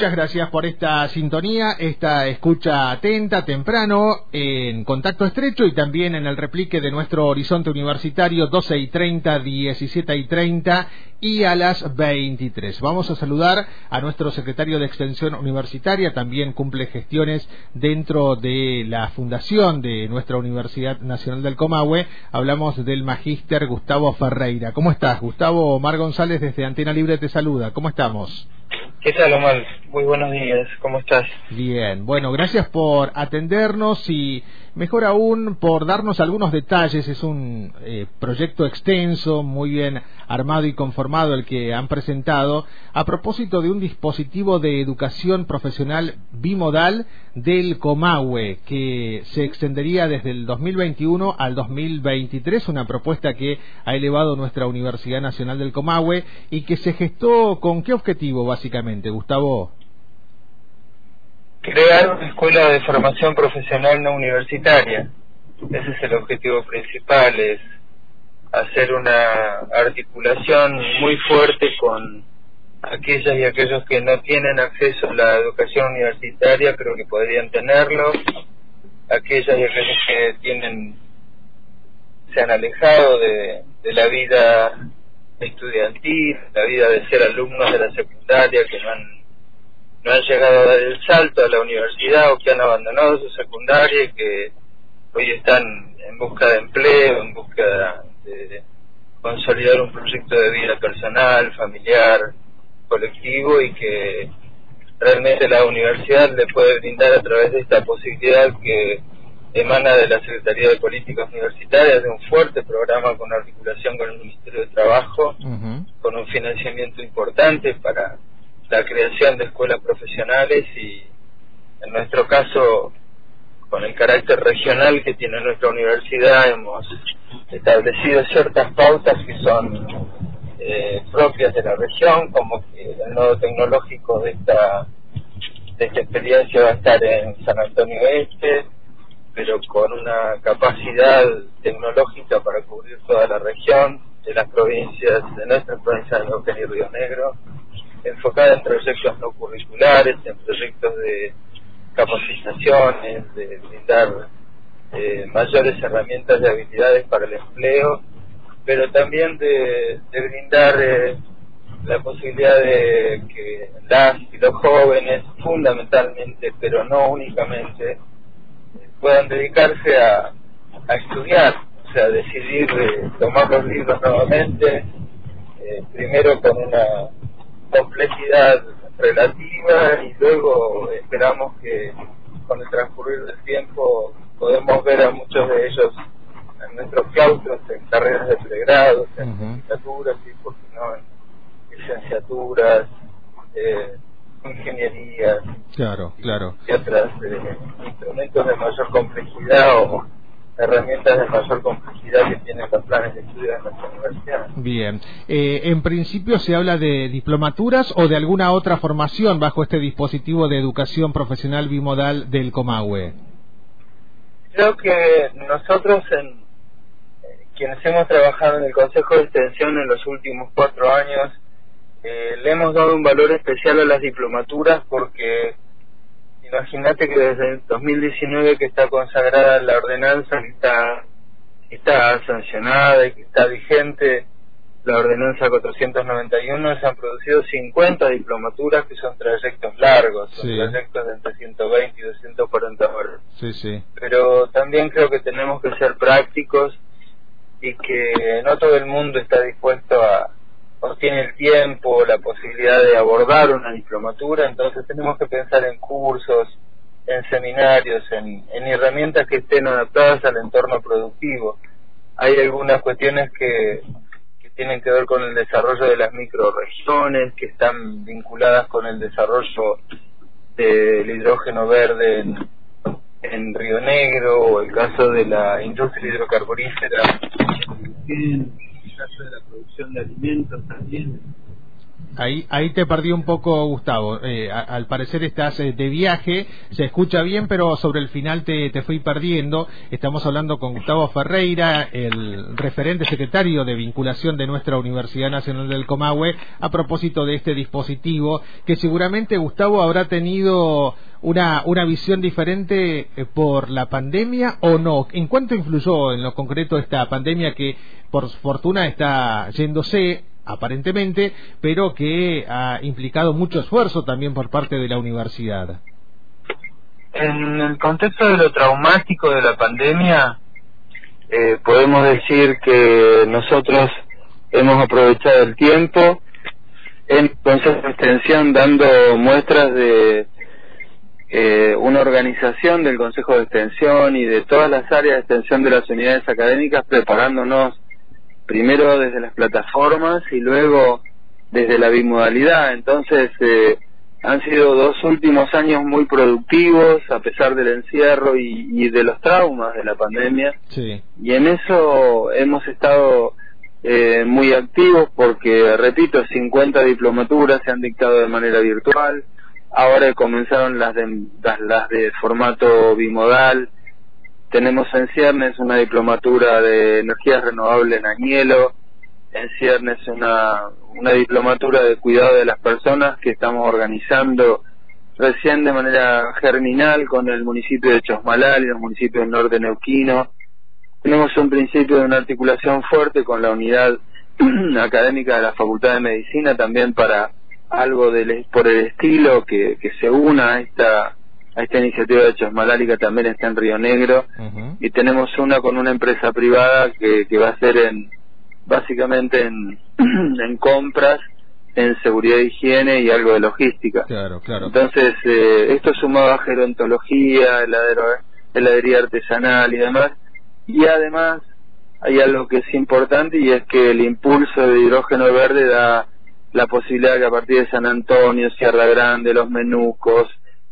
Muchas gracias por esta sintonía, esta escucha atenta, temprano, en contacto estrecho y también en el replique de nuestro horizonte universitario 12 y 30, 17 y 30 y a las 23. Vamos a saludar a nuestro secretario de Extensión Universitaria, también cumple gestiones dentro de la fundación de nuestra Universidad Nacional del Comahue. Hablamos del magíster Gustavo Ferreira. ¿Cómo estás, Gustavo? Omar González desde Antena Libre te saluda. ¿Cómo estamos? ¿Qué tal, Omar? Muy buenos días, ¿cómo estás? Bien, bueno, gracias por atendernos y mejor aún por darnos algunos detalles. Es un eh, proyecto extenso, muy bien armado y conformado el que han presentado a propósito de un dispositivo de educación profesional bimodal del Comahue que se extendería desde el 2021 al 2023, una propuesta que ha elevado nuestra Universidad Nacional del Comahue y que se gestó con qué objetivo básicamente, Gustavo? Crear una escuela de formación profesional no universitaria. Ese es el objetivo principal, es hacer una articulación muy fuerte con aquellas y aquellos que no tienen acceso a la educación universitaria, pero que podrían tenerlo, aquellas y aquellos que tienen se han alejado de, de la vida estudiantil, la vida de ser alumnos de la secundaria, que no han no han llegado a dar el salto a la universidad o que han abandonado su secundaria y que hoy están en busca de empleo, en busca de consolidar un proyecto de vida personal, familiar, colectivo y que realmente la universidad le puede brindar a través de esta posibilidad que emana de la Secretaría de Políticas Universitarias, de un fuerte programa con articulación con el Ministerio de Trabajo, con un financiamiento importante para la creación de escuelas profesionales y en nuestro caso con el carácter regional que tiene nuestra universidad hemos establecido ciertas pautas que son eh, propias de la región como el nodo tecnológico de esta de esta experiencia va a estar en San Antonio Este pero con una capacidad tecnológica para cubrir toda la región de las provincias de nuestra provincia de Neuquén y Río Negro enfocada en proyectos no curriculares, en proyectos de capacitaciones, de brindar eh, mayores herramientas de habilidades para el empleo, pero también de, brindar eh, la posibilidad de que las y los jóvenes, fundamentalmente, pero no únicamente, puedan dedicarse a, a estudiar, o sea, decidir eh, tomar los libros nuevamente, primero con una complejidad relativa y luego esperamos que con el transcurrir del tiempo podemos ver a muchos de ellos en nuestros claustros en carreras de pregrado, en licenciaturas y por qué no en licenciaturas, eh, ingenierías claro, claro. y otros eh, instrumentos de mayor complejidad o herramientas de mayor complejidad que tienen los planes de estudio de nuestra universidad. Bien. Eh, en principio se habla de diplomaturas o de alguna otra formación bajo este dispositivo de educación profesional bimodal del Comahue. Creo que nosotros, en, eh, quienes hemos trabajado en el Consejo de Extensión en los últimos cuatro años, eh, le hemos dado un valor especial a las diplomaturas porque Imagínate que desde el 2019 que está consagrada la ordenanza que está está sancionada y que está vigente la ordenanza 491 se han producido 50 diplomaturas que son trayectos largos, son trayectos de entre 120 y 240 horas. Sí, sí. Pero también creo que tenemos que ser prácticos y que no todo el mundo está dispuesto a, o tiene el tiempo, la posibilidad de abordar una diplomatura, entonces tenemos que pensar en cursos, en seminarios, en, en herramientas que estén adaptadas al entorno productivo. Hay algunas cuestiones que tienen que ver con el desarrollo de las microregiones, que están vinculadas con el desarrollo del hidrógeno verde en, Río Negro, o el caso de la industria hidrocarburífera, caso de la producción de alimentos también, Ahí, ahí te perdí un poco, Gustavo. Eh, al parecer estás eh, de viaje, se escucha bien, pero sobre el final te, te, fui perdiendo. Estamos hablando con Gustavo Ferreira, el referente secretario de vinculación de nuestra Universidad Nacional del Comahue, a propósito de este dispositivo, que seguramente Gustavo habrá tenido una, una visión diferente eh, por la pandemia o no. ¿En cuánto influyó en lo concreto esta pandemia que, por fortuna, está yéndose? Aparentemente, pero que ha implicado mucho esfuerzo también por parte de la universidad. En el contexto de lo traumático de la pandemia, eh, podemos decir que nosotros hemos aprovechado el tiempo en Consejo de Extensión dando muestras de eh, una organización del Consejo de Extensión y de todas las áreas de extensión de las unidades académicas preparándonos primero desde las plataformas y luego desde la bimodalidad. Entonces, eh, han sido dos últimos años muy productivos a pesar del encierro y, de los traumas de la pandemia. Y en eso hemos estado eh, muy activos porque, repito, 50 diplomaturas se han dictado de manera virtual. Ahora comenzaron las de, las de formato bimodal tenemos en Ciernes una diplomatura de energías renovables en Añelo, en Ciernes una, una diplomatura de cuidado de las personas que estamos organizando recién de manera germinal con el municipio de Chosmalal y los municipios del norte neuquino. Tenemos un principio de una articulación fuerte con la unidad académica de la Facultad de Medicina también para algo del, por el estilo que, que se una a esta esta iniciativa de Chosmalálica también está en Río Negro y tenemos una con una empresa privada que, que va a ser en básicamente en, en compras en seguridad e higiene y algo de logística. Claro, claro. Entonces, eh, esto sumado a gerontología, heladero, heladería artesanal y demás. Y además, hay algo que es importante y es que el impulso de hidrógeno verde da la posibilidad que a partir de San Antonio, Sierra Grande, Los Menucos,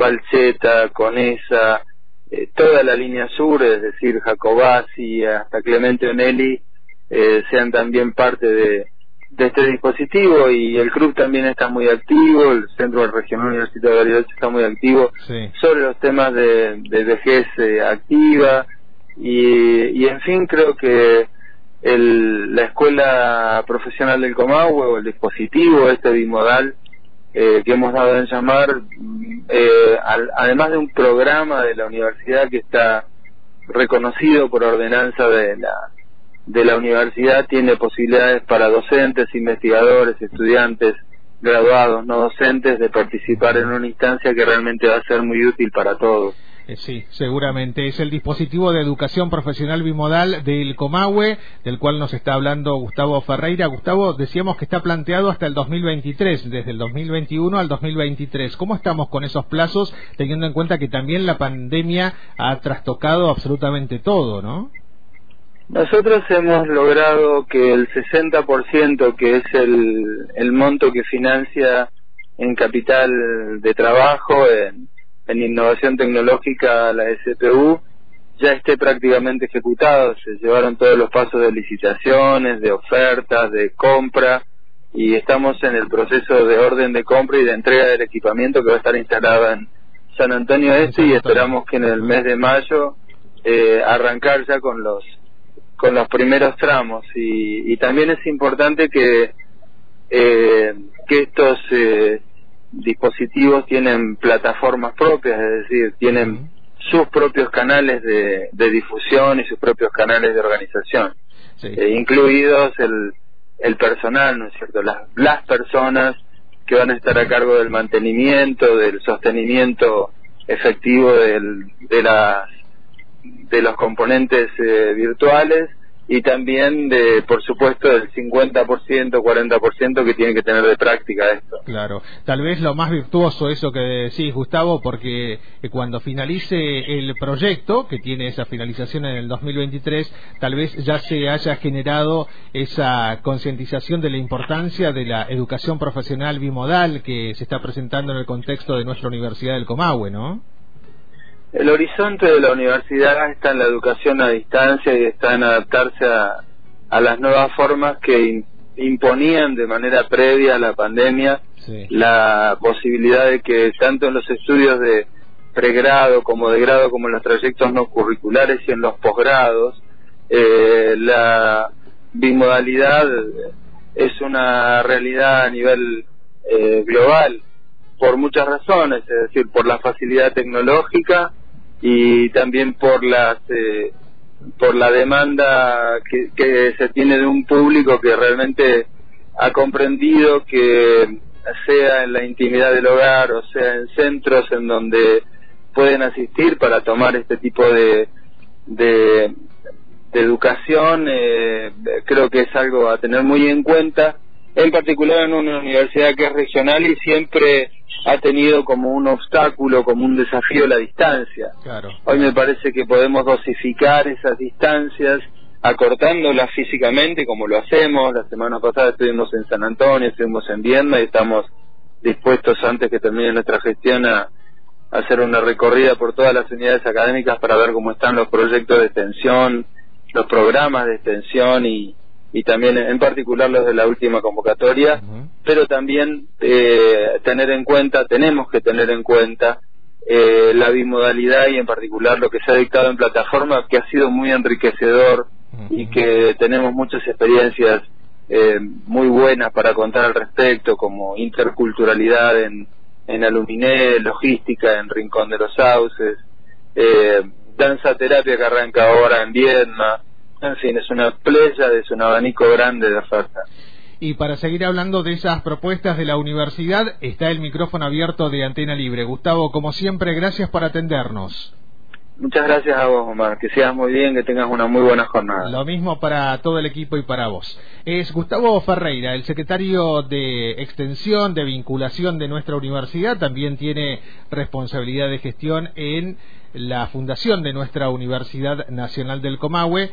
Balcheta, Conesa, eh, toda la línea sur, es decir, Jacobasi hasta Clemente Onelli, eh, sean también parte de, este dispositivo. Y el club también está muy activo, el Centro Regional Universitario de Bariloche está muy activo sobre los temas de, de vejez eh, activa. Y, y en fin creo que el, la escuela profesional del Comahue o el dispositivo este bimodal eh, que hemos dado en llamar, eh, además de un programa de la universidad que está reconocido por ordenanza de la de la universidad tiene posibilidades para docentes, investigadores, estudiantes, graduados, no docentes, de participar en una instancia que realmente va a ser muy útil para todos. Eh, sí, seguramente. Es el dispositivo de educación profesional bimodal del Comahue, del cual nos está hablando Gustavo Ferreira. Gustavo, decíamos que está planteado hasta el 2023, desde el 2021 al 2023. ¿Cómo estamos con esos plazos, teniendo en cuenta que también la pandemia ha trastocado absolutamente todo, no? Nosotros hemos logrado que el 60%, que es el, el monto que financia en capital de trabajo, en en innovación tecnológica la SPU ya esté prácticamente ejecutado. Se llevaron todos los pasos de licitaciones, de ofertas, de compra y estamos en el proceso de orden de compra y de entrega del equipamiento que va a estar instalado en San Antonio Este y esperamos que en el mes de mayo eh, arrancar ya con los con los primeros tramos y, y también es importante que eh, que estos eh, dispositivos tienen plataformas propias, es decir, tienen sus propios canales de, difusión y sus propios canales de organización, eh, incluidos el, el personal, ¿no es cierto? Las, las personas que van a estar a cargo del mantenimiento, del sostenimiento efectivo del, de las de los componentes eh, virtuales y también de, por supuesto, del 50%, 40% que tiene que tener de práctica esto. Claro, tal vez lo más virtuoso eso que decís, Gustavo, porque eh, cuando finalice el proyecto, que tiene esa finalización en el 2023, tal vez ya se haya generado esa concientización de la importancia de la educación profesional bimodal que se está presentando en el contexto de nuestra Universidad del Comahue, ¿no? El horizonte de la universidad está en la educación a distancia y está en adaptarse a, las nuevas formas que imponían de manera previa a la pandemia la posibilidad de que tanto en los estudios de pregrado como de grado como en los trayectos no curriculares y en los posgrados eh, la bimodalidad es una realidad a nivel eh, global por muchas razones, es decir, por la facilidad tecnológica, y también por las eh, por la demanda que, se tiene de un público que realmente ha comprendido que sea en la intimidad del hogar o sea en centros en donde pueden asistir para tomar este tipo de, de, educación, eh, creo que es algo a tener muy en cuenta, en particular en una universidad que es regional y siempre ha tenido como un obstáculo, como un desafío la distancia. Hoy me parece que podemos dosificar esas distancias acortándolas físicamente como lo hacemos. La semana pasada estuvimos en San Antonio, estuvimos en Viena y estamos dispuestos antes que termine nuestra gestión a, hacer una recorrida por todas las unidades académicas para ver cómo están los proyectos de extensión, los programas de extensión y, y también en particular los de la última convocatoria, pero también eh, tener en cuenta, tenemos que tener en cuenta eh, la bimodalidad y en particular lo que se ha dictado en plataforma, que ha sido muy enriquecedor y que tenemos muchas experiencias eh, muy buenas para contar al respecto, como interculturalidad en, en Aluminé, logística en Rincón de los Sauces, danza terapia que arranca ahora en Viedma, en fin, es una playa, es un abanico grande de oferta. Y para seguir hablando de esas propuestas de la universidad, está el micrófono abierto de Antena Libre. Gustavo, como siempre, gracias por atendernos. Muchas gracias a vos, Omar. Que seas muy bien, que tengas una muy buena jornada. Lo mismo para todo el equipo y para vos. Es Gustavo Ferreira, el secretario de Extensión, de Vinculación de nuestra universidad. También tiene responsabilidad de gestión en la fundación de nuestra Universidad Nacional del Comahue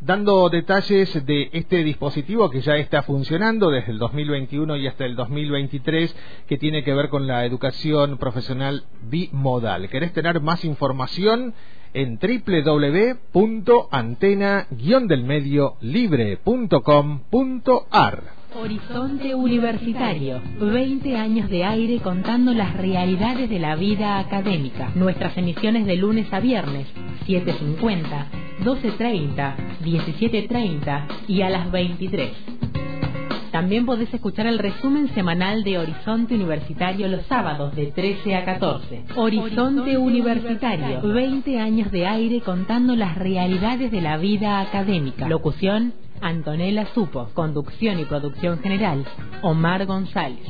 dando detalles de este dispositivo que ya está funcionando desde el 2021 y hasta el 2023, que tiene que ver con la educación profesional bimodal. ¿Querés tener más información? en www.antena-delmediolibre.com.ar Horizonte Universitario, 20 años de aire contando las realidades de la vida académica. Nuestras emisiones de lunes a viernes, 7.50, 12.30, 17.30 y a las 23. También podés escuchar el resumen semanal de Horizonte Universitario los sábados de 13 a 14. Horizonte Universitario, 20 años de aire contando las realidades de la vida académica. Locución, Antonella Supo. Conducción y producción general, Omar González.